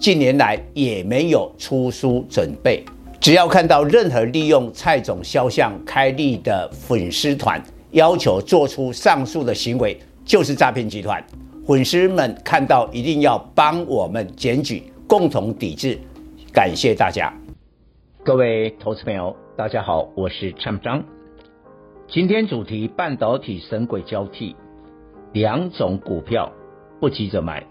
近年来也没有出书准备。只要看到任何利用蔡总肖像开立的粉丝团，要求做出上述的行为，就是诈骗集团。粉丝们看到一定要帮我们检举，共同抵制。感谢大家，各位投资朋友。大家好，我是蔡章。今天主题：半导体神鬼交替，两种股票不急着买。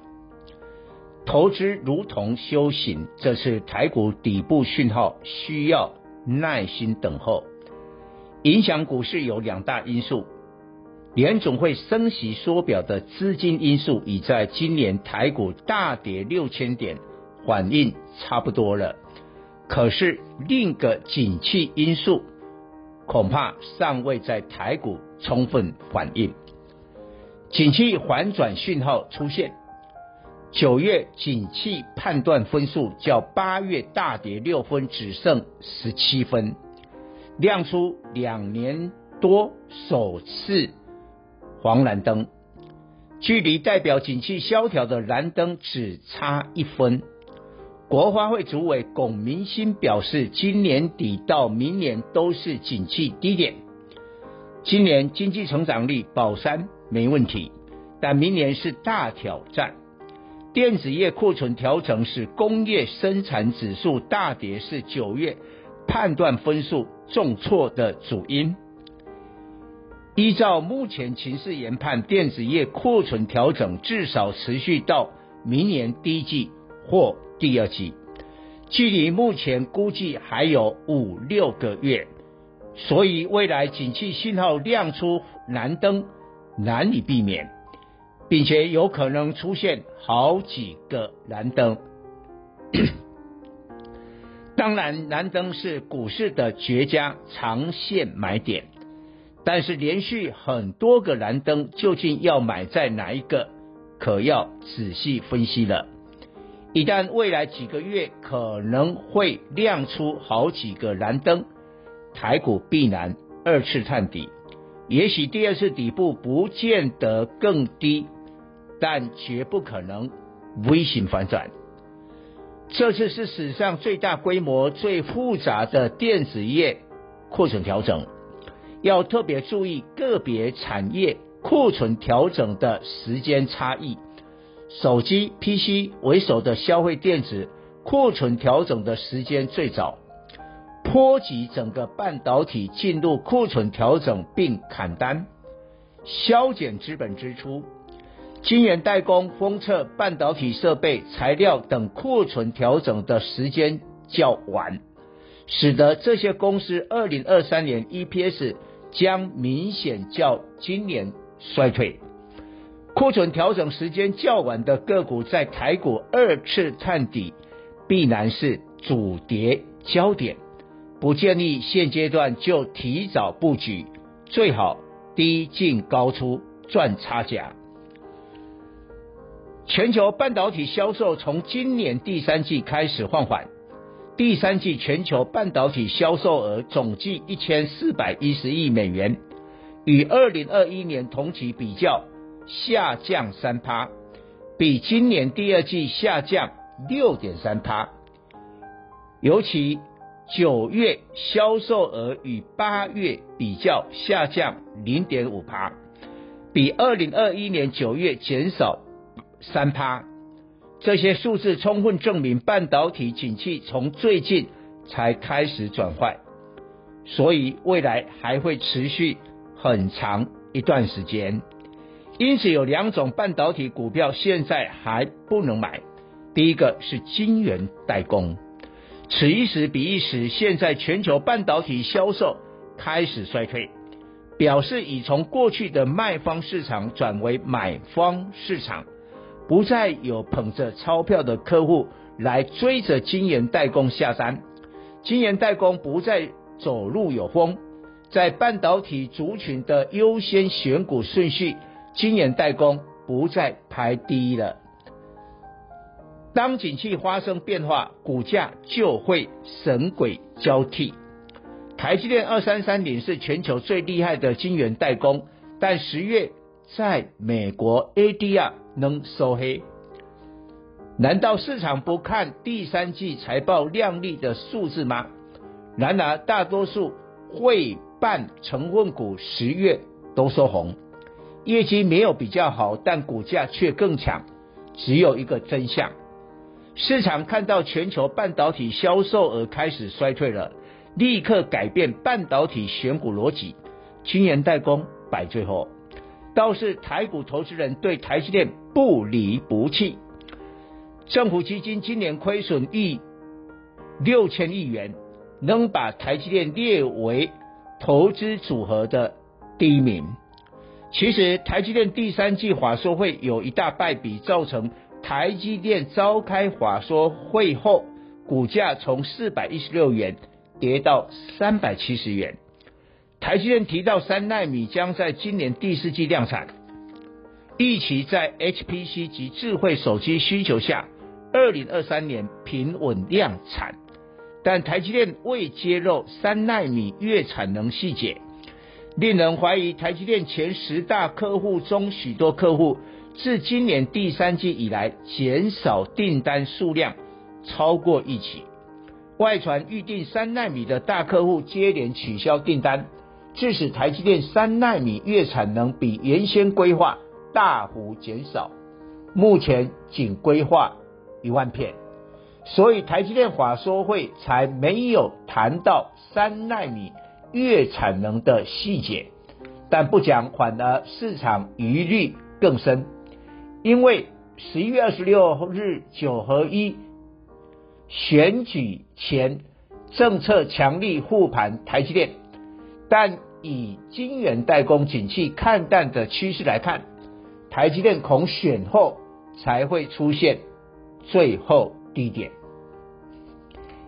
投资如同修行，这是台股底部讯号，需要耐心等候。影响股市有两大因素：联总会升息缩表的资金因素，已在今年台股大跌六千点，反应差不多了。可是另个景气因素恐怕尚未在台股充分反应，景气反转讯号出现。九月景气判断分数较八月大跌六分，只剩十七分，亮出两年多首次黄蓝灯，距离代表景气萧条的蓝灯只差一分。国发会主委龚明鑫表示，今年底到明年都是景气低点，今年经济成长率保三没问题，但明年是大挑战。电子业库存调整使工业生产指数大跌，是九月判断分数重挫的主因。依照目前情势研判，电子业库存调整至少持续到明年第一季或。第二季，距离目前估计还有五六个月，所以未来景气信号亮出蓝灯难以避免，并且有可能出现好几个蓝灯。当然，蓝灯是股市的绝佳长线买点，但是连续很多个蓝灯，究竟要买在哪一个，可要仔细分析了。一旦未来几个月可能会亮出好几个蓝灯，台股必然二次探底，也许第二次底部不见得更低，但绝不可能微型反转。这次是史上最大规模、最复杂的电子业库存调整，要特别注意个别产业库存调整的时间差异。手机、PC 为首的消费电子库存调整的时间最早，波及整个半导体进入库存调整并砍单、削减资本支出。晶圆代工、封测、半导体设备、材料等库存调整的时间较晚，使得这些公司二零二三年 EPS 将明显较今年衰退。库存调整时间较晚的个股，在台股二次探底，必然是主跌焦点，不建议现阶段就提早布局，最好低进高出赚差价。全球半导体销售从今年第三季开始放缓，第三季全球半导体销售额总计一千四百一十亿美元，与二零二一年同期比较。下降三趴，比今年第二季下降六点三趴。尤其九月销售额与八月比较下降零点五趴，比二零二一年九月减少三趴。这些数字充分证明半导体景气从最近才开始转坏，所以未来还会持续很长一段时间。因此有两种半导体股票现在还不能买。第一个是晶圆代工，此一时彼一时，现在全球半导体销售开始衰退，表示已从过去的卖方市场转为买方市场，不再有捧着钞票的客户来追着晶圆代工下山。晶圆代工不再走路有风，在半导体族群的优先选股顺序，晶圆代工不再排第一了。当景气发生变化，股价就会神鬼交替。台积电二三三零是全球最厉害的晶圆代工，但十月在美国 ADR 能收黑，难道市场不看第三季财报亮丽的数字吗？然而，大多数汇办成分股十月都收红，业绩没有比较好，但股价却更强。只有一个真相：市场看到全球半导体销售额开始衰退了。立刻改变半导体选股逻辑，晶圆代工摆最后。倒是台股投资人对台积电不离不弃。政府基金今年亏损逾六千亿元，能把台积电列为投资组合的第一名。其实台积电第三季法说会有一大败笔，造成台积电召开法说会后，股价从四百一十六元。跌到三百七十元。台积电提到三奈米将在今年第四季量产，预期在 HPC 及智慧手机需求下，二零二三年平稳量产。但台积电未揭露三奈米月产能细节，令人怀疑台积电前十大客户中许多客户自今年第三季以来减少订单数量超过预期。外传预定三奈米的大客户接连取消订单，致使台积电三纳米月产能比原先规划大幅减少，目前仅规划一万片，所以台积电法说会才没有谈到三纳米月产能的细节，但不讲反而市场疑虑更深，因为十一月二十六日九合一。选举前政策强力护盘台积电，但以晶圆代工景气看淡的趋势来看，台积电恐选后才会出现最后低点。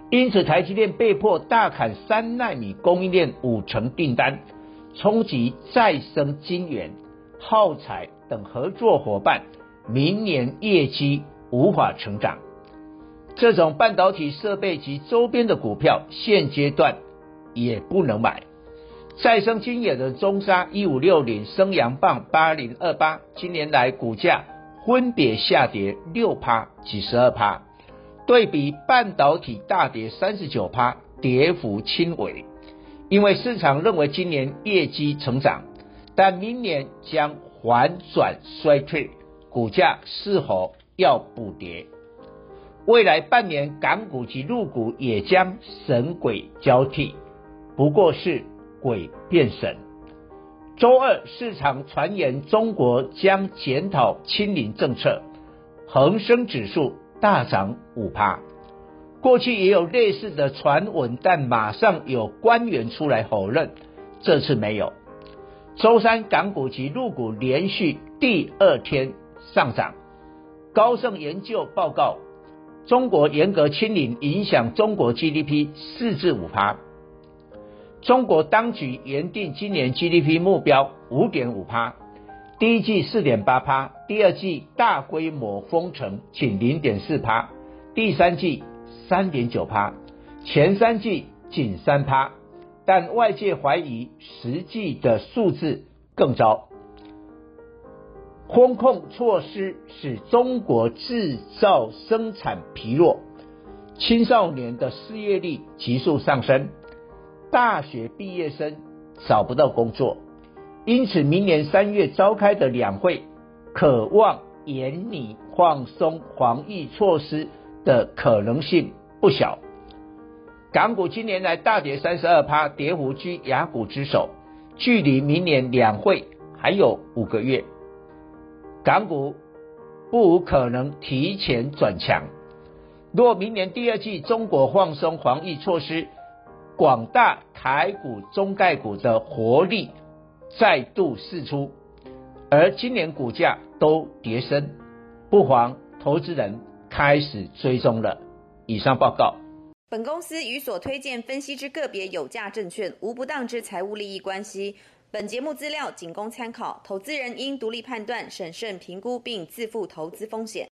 因此，台积电被迫大砍三奈米供应链五成订单，冲击再生晶圆、耗材等合作伙伴，明年业绩无法成长。这种半导体设备及周边的股票，现阶段也不能买。再生晶圆的中沙一五六零、升阳棒八零二八，今年来股价分别下跌六趴及十二趴，对比半导体大跌三十九趴，跌幅轻微。因为市场认为今年业绩成长，但明年将反转衰退，股价是否要补跌？未来半年，港股及陆股也将神鬼交替，不过是鬼变神。周二市场传言中国将检讨清零政策，恒生指数大涨五趴。过去也有类似的传闻，但马上有官员出来否认，这次没有。周三港股及陆股连续第二天上涨，高盛研究报告。中国严格清零影响中国 GDP 四至五趴。中国当局原定今年 GDP 目标五点五趴，第一季四点八趴，第二季大规模封城仅零点四趴，第三季三点九趴，前三季仅三趴，但外界怀疑实际的数字更糟。风控措施使中国制造生产疲弱，青少年的失业率急速上升，大学毕业生找不到工作，因此明年三月召开的两会，渴望研拟放松防疫措施的可能性不小。港股今年来大跌三十二趴，跌幅居亚股之首，距离明年两会还有五个月。港股不可能提前转强。若明年第二季中国放松防疫措施，广大台股中概股的活力再度释出，而今年股价都跌升，不妨投资人开始追踪了。以上报告。本公司与所推荐分析之个别有价证券无不当之财务利益关系。本节目资料仅供参考，投资人应独立判断、审慎评估并自负投资风险。